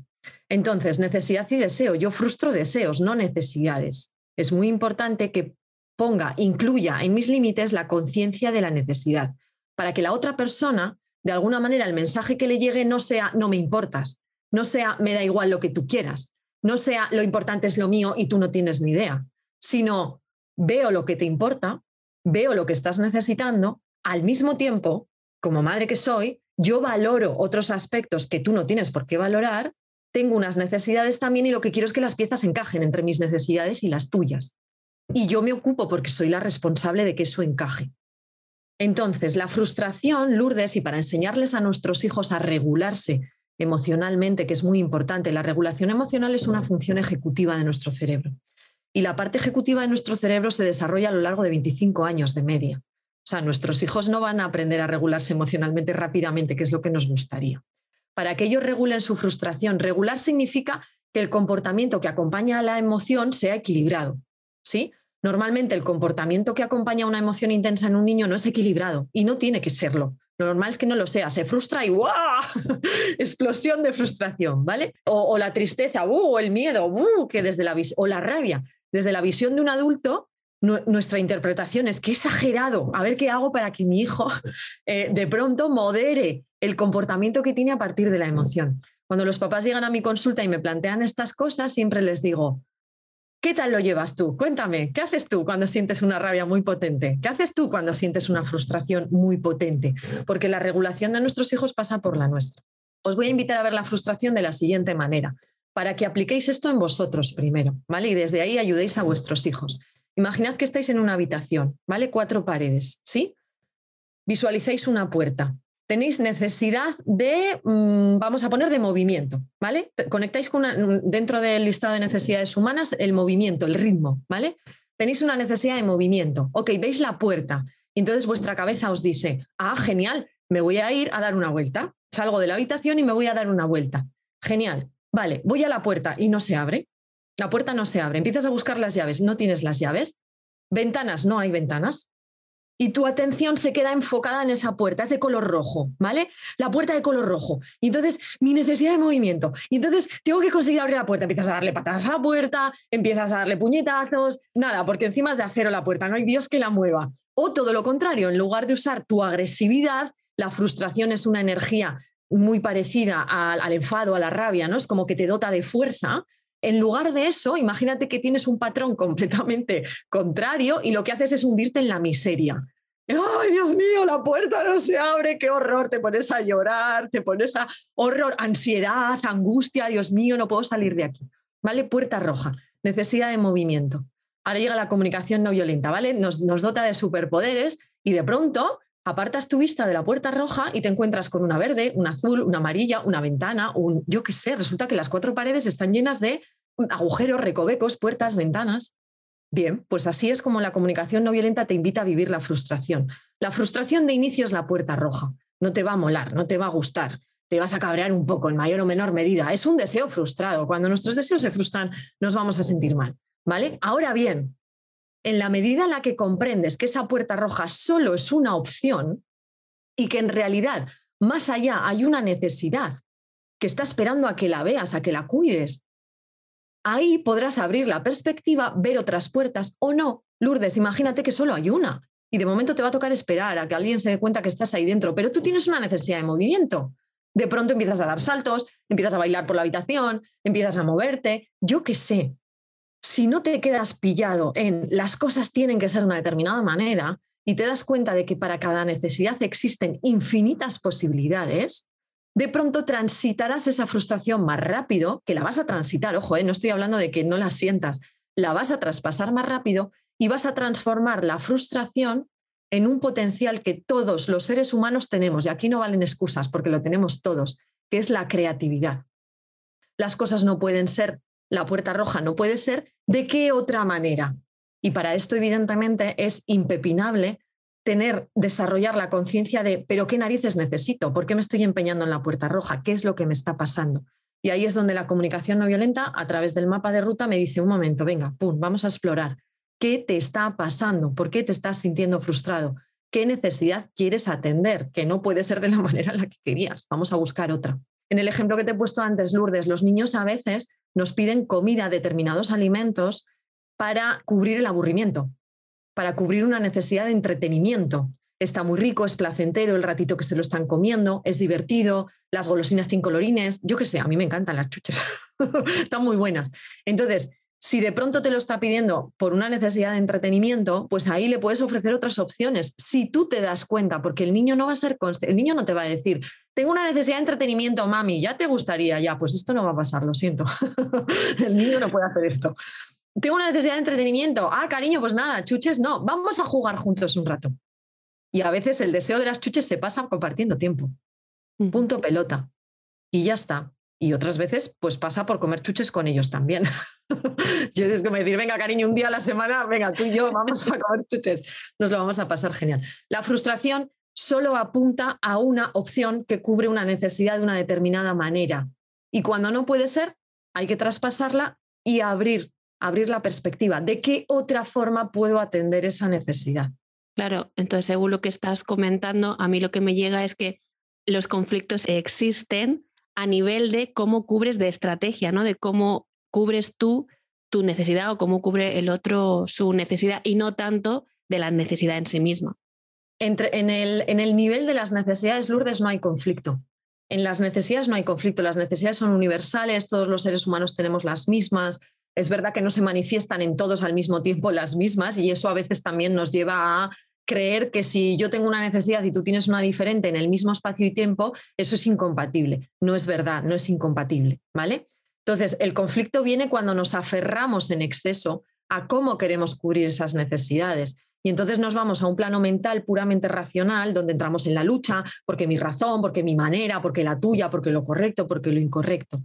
Entonces, necesidad y deseo. Yo frustro deseos, no necesidades. Es muy importante que ponga, incluya en mis límites la conciencia de la necesidad, para que la otra persona, de alguna manera, el mensaje que le llegue no sea no me importas, no sea me da igual lo que tú quieras, no sea lo importante es lo mío y tú no tienes ni idea, sino veo lo que te importa, veo lo que estás necesitando, al mismo tiempo, como madre que soy, yo valoro otros aspectos que tú no tienes por qué valorar, tengo unas necesidades también y lo que quiero es que las piezas encajen entre mis necesidades y las tuyas. Y yo me ocupo porque soy la responsable de que eso encaje. Entonces, la frustración, Lourdes, y para enseñarles a nuestros hijos a regularse emocionalmente, que es muy importante, la regulación emocional es una función ejecutiva de nuestro cerebro. Y la parte ejecutiva de nuestro cerebro se desarrolla a lo largo de 25 años de media. O sea, nuestros hijos no van a aprender a regularse emocionalmente rápidamente, que es lo que nos gustaría. Para que ellos regulen su frustración, regular significa que el comportamiento que acompaña a la emoción sea equilibrado. ¿sí? Normalmente el comportamiento que acompaña a una emoción intensa en un niño no es equilibrado y no tiene que serlo. Lo normal es que no lo sea, se frustra y ¡guau! Explosión de frustración, ¿vale? O, la tristeza, ¡uh! o el miedo, ¡uh! que desde la o la rabia, desde la visión de un adulto, nuestra interpretación es que exagerado, a ver qué hago para que mi hijo eh, de pronto modere el comportamiento que tiene a partir de la emoción. Cuando los papás llegan a mi consulta y me plantean estas cosas, siempre les digo, ¿qué tal lo llevas tú? Cuéntame, ¿qué haces tú cuando sientes una rabia muy potente? ¿Qué haces tú cuando sientes una frustración muy potente? Porque la regulación de nuestros hijos pasa por la nuestra. Os voy a invitar a ver la frustración de la siguiente manera para que apliquéis esto en vosotros primero, ¿vale? Y desde ahí ayudéis a vuestros hijos. Imaginad que estáis en una habitación, ¿vale? Cuatro paredes, ¿sí? Visualizáis una puerta. Tenéis necesidad de, mm, vamos a poner, de movimiento, ¿vale? Conectáis con dentro del listado de necesidades humanas el movimiento, el ritmo, ¿vale? Tenéis una necesidad de movimiento. Ok, veis la puerta. Y entonces vuestra cabeza os dice, ah, genial, me voy a ir a dar una vuelta. Salgo de la habitación y me voy a dar una vuelta. Genial. Vale, voy a la puerta y no se abre. La puerta no se abre. Empiezas a buscar las llaves, no tienes las llaves. Ventanas, no hay ventanas. Y tu atención se queda enfocada en esa puerta, es de color rojo, ¿vale? La puerta de color rojo. Y entonces mi necesidad de movimiento. Y entonces tengo que conseguir abrir la puerta. Empiezas a darle patadas a la puerta, empiezas a darle puñetazos, nada, porque encima es de acero la puerta, no hay Dios que la mueva. O todo lo contrario, en lugar de usar tu agresividad, la frustración es una energía muy parecida al, enfado, a la rabia, ¿no? Es como que te dota de fuerza. En lugar de eso, imagínate que tienes un patrón completamente contrario y lo que haces es hundirte en la miseria. ¡Ay, Dios mío, la puerta no se abre! ¡Qué horror! Te pones a llorar, te pones a horror, ansiedad, angustia, Dios mío, no puedo salir de aquí. ¿Vale? Puerta roja, necesidad de movimiento. Ahora llega la comunicación no violenta, ¿vale? Nos, nos dota de superpoderes y de pronto apartas tu vista de la puerta roja y te encuentras con una verde, una azul, una amarilla, una ventana, un yo qué sé, resulta que las cuatro paredes están llenas de agujeros, recovecos, puertas, ventanas. Bien, pues así es como la comunicación no violenta te invita a vivir la frustración. La frustración de inicio es la puerta roja. No te va a molar, no te va a gustar, te vas a cabrear un poco en mayor o menor medida. Es un deseo frustrado. Cuando nuestros deseos se frustran, nos vamos a sentir mal. ¿Vale? Ahora bien, en la medida en la que comprendes que esa puerta roja solo es una opción y que en realidad más allá hay una necesidad que está esperando a que la veas, a que la cuides, ahí podrás abrir la perspectiva, ver otras puertas o no. Lourdes, imagínate que solo hay una y de momento te va a tocar esperar a que alguien se dé cuenta que estás ahí dentro, pero tú tienes una necesidad de movimiento. De pronto empiezas a dar saltos, empiezas a bailar por la habitación, empiezas a moverte, yo qué sé, si no te quedas pillado en las cosas tienen que ser de una determinada manera y te das cuenta de que para cada necesidad existen infinitas posibilidades, de pronto transitarás esa frustración más rápido, que la vas a transitar, ojo, eh, no estoy hablando de que no la sientas, la vas a traspasar más rápido y vas a transformar la frustración en un potencial que todos los seres humanos tenemos, y aquí no valen excusas porque lo tenemos todos, que es la creatividad. Las cosas no pueden ser, la puerta roja no puede ser, ¿de qué otra manera? Y para esto, evidentemente, es impepinable tener, desarrollar la conciencia de, pero ¿qué narices necesito? ¿Por qué me estoy empeñando en la puerta roja? ¿Qué es lo que me está pasando? Y ahí es donde la comunicación no violenta, a través del mapa de ruta, me dice, un momento, venga, pum, vamos a explorar. ¿Qué te está pasando? ¿Por qué te estás sintiendo frustrado? ¿Qué necesidad quieres atender? Que no puede ser de la manera en la que querías. Vamos a buscar otra. En el ejemplo que te he puesto antes, Lourdes, los niños a veces nos piden comida, determinados alimentos, para cubrir el aburrimiento para cubrir una necesidad de entretenimiento. Está muy rico, es placentero el ratito que se lo están comiendo, es divertido, las golosinas tienen colorines, yo qué sé, a mí me encantan las chuches, están muy buenas. Entonces, si de pronto te lo está pidiendo por una necesidad de entretenimiento, pues ahí le puedes ofrecer otras opciones. Si tú te das cuenta, porque el niño no va a ser el niño no te va a decir, tengo una necesidad de entretenimiento, mami, ya te gustaría, ya, pues esto no va a pasar, lo siento. el niño no puede hacer esto tengo una necesidad de entretenimiento. Ah, cariño, pues nada, chuches no, vamos a jugar juntos un rato. Y a veces el deseo de las chuches se pasa compartiendo tiempo. Punto pelota. Y ya está. Y otras veces, pues pasa por comer chuches con ellos también. Yo es como decir, venga, cariño, un día a la semana, venga, tú y yo vamos a comer chuches. Nos lo vamos a pasar genial. La frustración solo apunta a una opción que cubre una necesidad de una determinada manera. Y cuando no puede ser, hay que traspasarla y abrir abrir la perspectiva. ¿De qué otra forma puedo atender esa necesidad? Claro, entonces según lo que estás comentando, a mí lo que me llega es que los conflictos existen a nivel de cómo cubres de estrategia, ¿no? De cómo cubres tú tu necesidad o cómo cubre el otro su necesidad y no tanto de la necesidad en sí misma. Entre, en, el, en el nivel de las necesidades, Lourdes, no hay conflicto. En las necesidades no hay conflicto, las necesidades son universales, todos los seres humanos tenemos las mismas, es verdad que no se manifiestan en todos al mismo tiempo las mismas y eso a veces también nos lleva a creer que si yo tengo una necesidad y tú tienes una diferente en el mismo espacio y tiempo, eso es incompatible. No es verdad, no es incompatible, ¿vale? Entonces, el conflicto viene cuando nos aferramos en exceso a cómo queremos cubrir esas necesidades. Y entonces nos vamos a un plano mental puramente racional, donde entramos en la lucha, porque mi razón, porque mi manera, porque la tuya, porque lo correcto, porque lo incorrecto.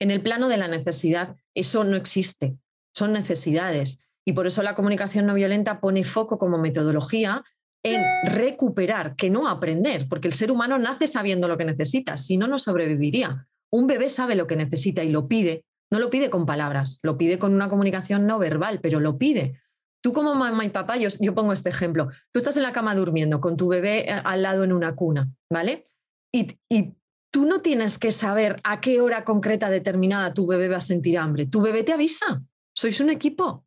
En el plano de la necesidad, eso no existe, son necesidades. Y por eso la comunicación no violenta pone foco como metodología en recuperar, que no aprender, porque el ser humano nace sabiendo lo que necesita, si no, no sobreviviría. Un bebé sabe lo que necesita y lo pide, no lo pide con palabras, lo pide con una comunicación no verbal, pero lo pide. Tú como mamá y papá, yo, pongo este ejemplo, tú estás en la cama durmiendo con tu bebé eh, al lado en una cuna, ¿vale? Y tú no tienes que saber a qué hora concreta determinada tu bebé va a sentir hambre. Tu bebé te avisa. Sois un equipo.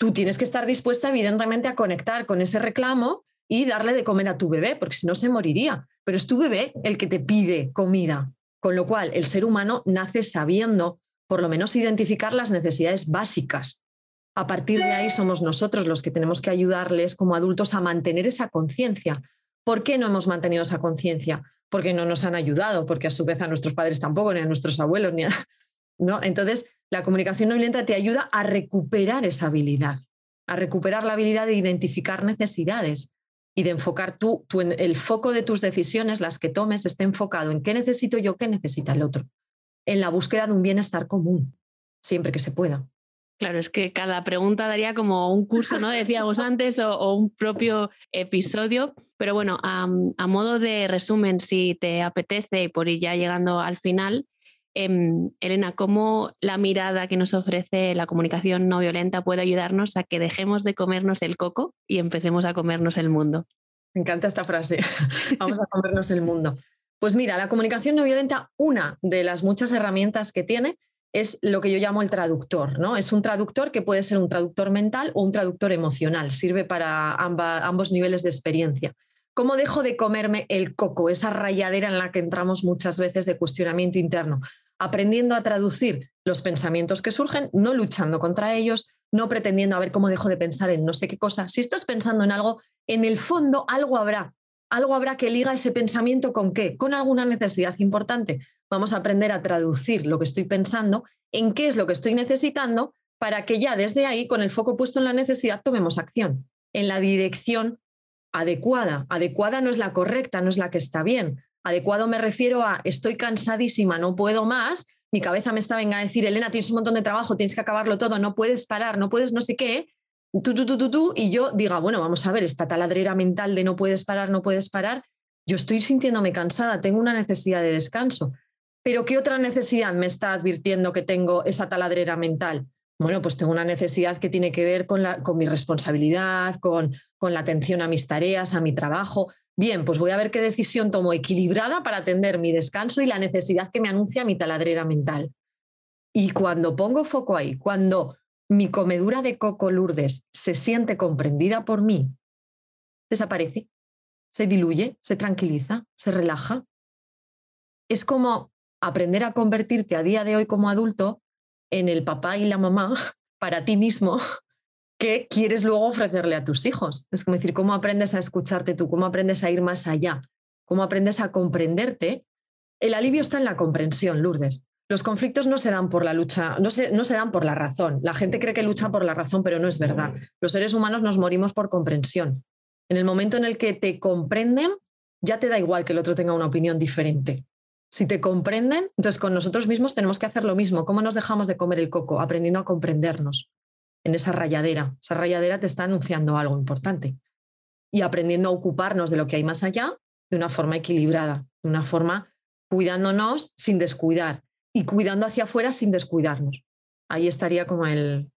Tú tienes que estar dispuesta, evidentemente, a conectar con ese reclamo y darle de comer a tu bebé, porque si no se moriría. Pero es tu bebé el que te pide comida. Con lo cual, el ser humano nace sabiendo, por lo menos, identificar las necesidades básicas. A partir de ahí somos nosotros los que tenemos que ayudarles como adultos a mantener esa conciencia. ¿Por qué no hemos mantenido esa conciencia? Porque no nos han ayudado, porque a su vez a nuestros padres tampoco, ni a nuestros abuelos, ni a, ¿no? Entonces, la comunicación no violenta te ayuda a recuperar esa habilidad, a recuperar la habilidad de identificar necesidades y de enfocar tú, tú en el foco de tus decisiones, las que tomes, esté enfocado en qué necesito yo, qué necesita el otro, en la búsqueda de un bienestar común, siempre que se pueda. Claro, es que cada pregunta daría como un curso, ¿no? Decíamos antes, o, un propio episodio. Pero bueno, a, modo de resumen, si te apetece, por ir ya llegando al final, em, Elena, ¿cómo la mirada que nos ofrece la comunicación no violenta puede ayudarnos a que dejemos de comernos el coco y empecemos a comernos el mundo? Me encanta esta frase. Vamos a comernos el mundo. Pues mira, la comunicación no violenta, una de las muchas herramientas que tiene, es lo que yo llamo el traductor, ¿no? Es un traductor que puede ser un traductor mental o un traductor emocional, sirve para ambos niveles de experiencia. ¿Cómo dejo de comerme el coco, esa rayadera en la que entramos muchas veces de cuestionamiento interno? Aprendiendo a traducir los pensamientos que surgen, no luchando contra ellos, no pretendiendo a ver cómo dejo de pensar en no sé qué cosa. Si estás pensando en algo, en el fondo algo habrá, algo habrá que liga ese pensamiento con qué, con alguna necesidad importante. Vamos a aprender a traducir lo que estoy pensando en qué es lo que estoy necesitando para que ya desde ahí, con el foco puesto en la necesidad, tomemos acción en la dirección adecuada. Adecuada no es la correcta, no es la que está bien. Adecuado me refiero a estoy cansadísima, no puedo más, mi cabeza me está venga a decir, Elena, tienes un montón de trabajo, tienes que acabarlo todo, no puedes parar, no puedes no sé qué, tú, tú, tú, tú, tú, y yo diga, bueno, vamos a ver, esta taladrera mental de no puedes parar, no puedes parar, yo estoy sintiéndome cansada, tengo una necesidad de descanso. Pero ¿qué otra necesidad me está advirtiendo que tengo esa taladrera mental? Bueno, pues tengo una necesidad que tiene que ver con, la, con mi responsabilidad, con, con la atención a mis tareas, a mi trabajo. Bien, pues voy a ver qué decisión tomo equilibrada para atender mi descanso y la necesidad que me anuncia mi taladrera mental. Y cuando pongo foco ahí, cuando mi comedura de coco Lourdes se siente comprendida por mí, desaparece, se diluye, se tranquiliza, se relaja. Es como aprender a convertirte a día de hoy como adulto en el papá y la mamá para ti mismo que quieres luego ofrecerle a tus hijos. Es como decir, ¿cómo aprendes a escucharte tú? ¿Cómo aprendes a ir más allá? ¿Cómo aprendes a comprenderte? El alivio está en la comprensión, Lourdes. Los conflictos no se dan por la lucha, no se, no se dan por la razón. La gente cree que lucha por la razón, pero no es verdad. Los seres humanos nos morimos por comprensión. En el momento en el que te comprenden, ya te da igual que el otro tenga una opinión diferente. Si te comprenden, entonces con nosotros mismos tenemos que hacer lo mismo. ¿Cómo nos dejamos de comer el coco? Aprendiendo a comprendernos en esa rayadera. Esa rayadera te está anunciando algo importante. Y aprendiendo a ocuparnos de lo que hay más allá de una forma equilibrada, de una forma cuidándonos sin descuidar y cuidando hacia afuera sin descuidarnos. Ahí estaría como el,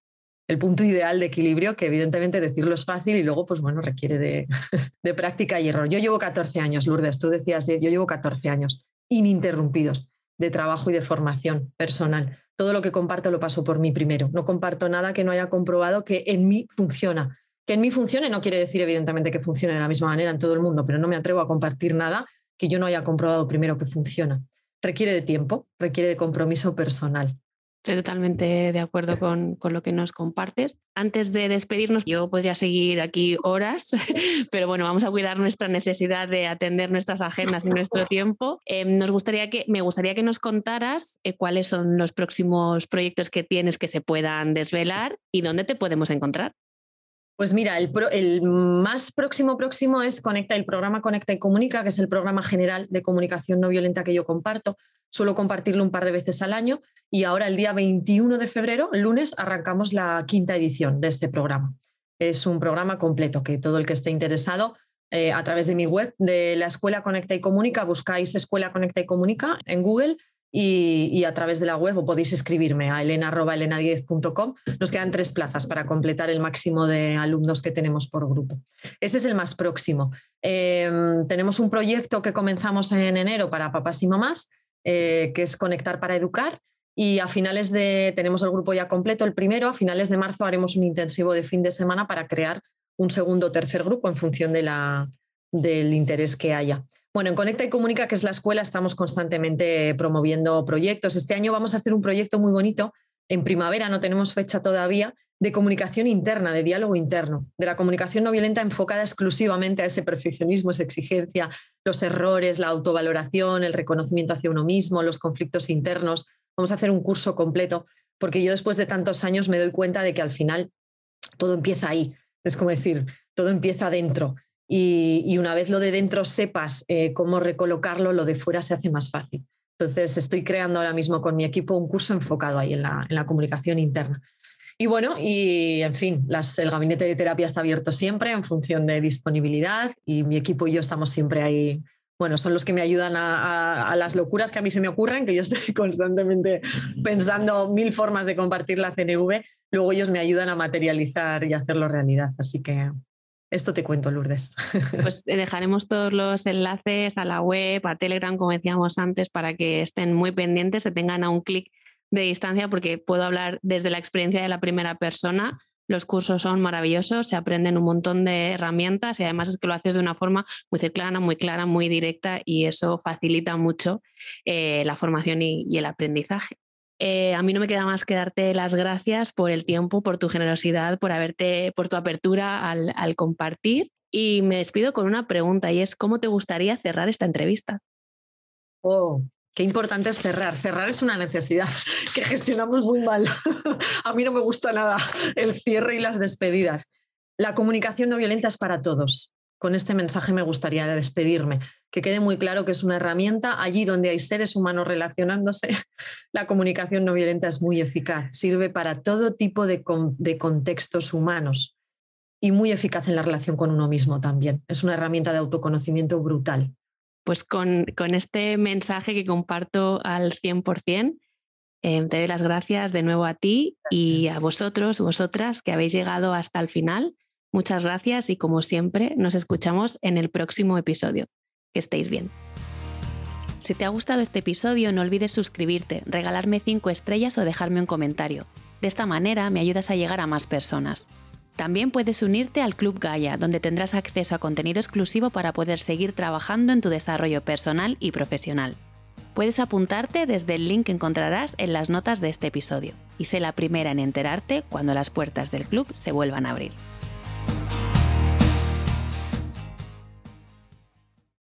el punto ideal de equilibrio, que evidentemente decirlo es fácil y luego, pues bueno, requiere de, de práctica y error. Yo llevo 14 años, Lourdes, tú decías, yo llevo 14 años ininterrumpidos de trabajo y de formación personal. Todo lo que comparto lo paso por mí primero. No comparto nada que no haya comprobado que en mí funciona. Que en mí funcione no quiere decir, evidentemente, que funcione de la misma manera en todo el mundo, pero no me atrevo a compartir nada que yo no haya comprobado primero que funciona. Requiere de tiempo, requiere de compromiso personal. Estoy totalmente de acuerdo con, lo que nos compartes. Antes de despedirnos, yo podría seguir aquí horas, pero bueno, vamos a cuidar nuestra necesidad de atender nuestras agendas y nuestro tiempo. Eh, nos gustaría que, me gustaría que nos contaras eh, cuáles son los próximos proyectos que tienes que se puedan desvelar y dónde te podemos encontrar. Pues mira, el, más próximo próximo es Conecta, el programa Conecta y Comunica, que es el programa general de comunicación no violenta que yo comparto. Suelo compartirlo un par de veces al año y ahora el día 21 de febrero, lunes, arrancamos la quinta edición de este programa. Es un programa completo que todo el que esté interesado eh, a través de mi web de la Escuela Conecta y Comunica, buscáis Escuela Conecta y Comunica en Google y, a través de la web o podéis escribirme a elena.elena10.com. Nos quedan tres plazas para completar el máximo de alumnos que tenemos por grupo. Ese es el más próximo. Em, tenemos un proyecto que comenzamos en enero para papás y mamás, eh, que es Conectar para Educar. Y a finales de, tenemos el grupo ya completo, el primero, a finales de marzo haremos un intensivo de fin de semana para crear un segundo o tercer grupo en función del interés que haya. Bueno, en Conecta y Comunica, que es la escuela, estamos constantemente promoviendo proyectos. Este año vamos a hacer un proyecto muy bonito. En primavera, no tenemos fecha todavía, de comunicación interna, de diálogo interno, de la comunicación no violenta enfocada exclusivamente a ese perfeccionismo, esa exigencia, los errores, la autovaloración, el reconocimiento hacia uno mismo, los conflictos internos. Vamos a hacer un curso completo, porque yo después de tantos años me doy cuenta de que al final todo empieza ahí. Es como decir, todo empieza dentro. Y, una vez lo de dentro sepas eh, cómo recolocarlo, lo de fuera se hace más fácil. Entonces, estoy creando ahora mismo con mi equipo un curso enfocado ahí en la, comunicación interna. Y bueno, y en fin, el gabinete de terapia está abierto siempre en función de disponibilidad y mi equipo y yo estamos siempre ahí bueno, son los que me ayudan a, las locuras que a mí se me ocurren, que yo estoy constantemente pensando mil formas de compartir la CNV, luego ellos me ayudan a materializar y hacerlo realidad. Así que esto te cuento, Lourdes. Pues dejaremos todos los enlaces a la web, a Telegram, como decíamos antes, para que estén muy pendientes, se tengan a un clic de distancia, porque puedo hablar desde la experiencia de la primera persona los cursos son maravillosos, se aprenden un montón de herramientas y además es que lo haces de una forma muy cercana, muy clara, muy directa y eso facilita mucho eh, la formación y, el aprendizaje. Eh, a mí no me queda más que darte las gracias por el tiempo, por tu generosidad, por haberte, por tu apertura al, al compartir. Y me despido con una pregunta y es ¿cómo te gustaría cerrar esta entrevista? Oh, Qué importante es cerrar. Cerrar es una necesidad que gestionamos muy mal. A mí no me gusta nada el cierre y las despedidas. La comunicación no violenta es para todos. Con este mensaje me gustaría despedirme, que quede muy claro que es una herramienta. Allí donde hay seres humanos relacionándose, la comunicación no violenta es muy eficaz. Sirve para todo tipo de, de contextos humanos y muy eficaz en la relación con uno mismo también. Es una herramienta de autoconocimiento brutal pues con, este mensaje que comparto al 100%, eh, te doy las gracias de nuevo a ti y a vosotros, vosotras que habéis llegado hasta el final. Muchas gracias y como siempre nos escuchamos en el próximo episodio. Que estéis bien. Si te ha gustado este episodio no olvides suscribirte, regalarme 5 estrellas o dejarme un comentario. De esta manera me ayudas a llegar a más personas. También puedes unirte al Club Gaia, donde tendrás acceso a contenido exclusivo para poder seguir trabajando en tu desarrollo personal y profesional. Puedes apuntarte desde el link que encontrarás en las notas de este episodio y sé la primera en enterarte cuando las puertas del club se vuelvan a abrir.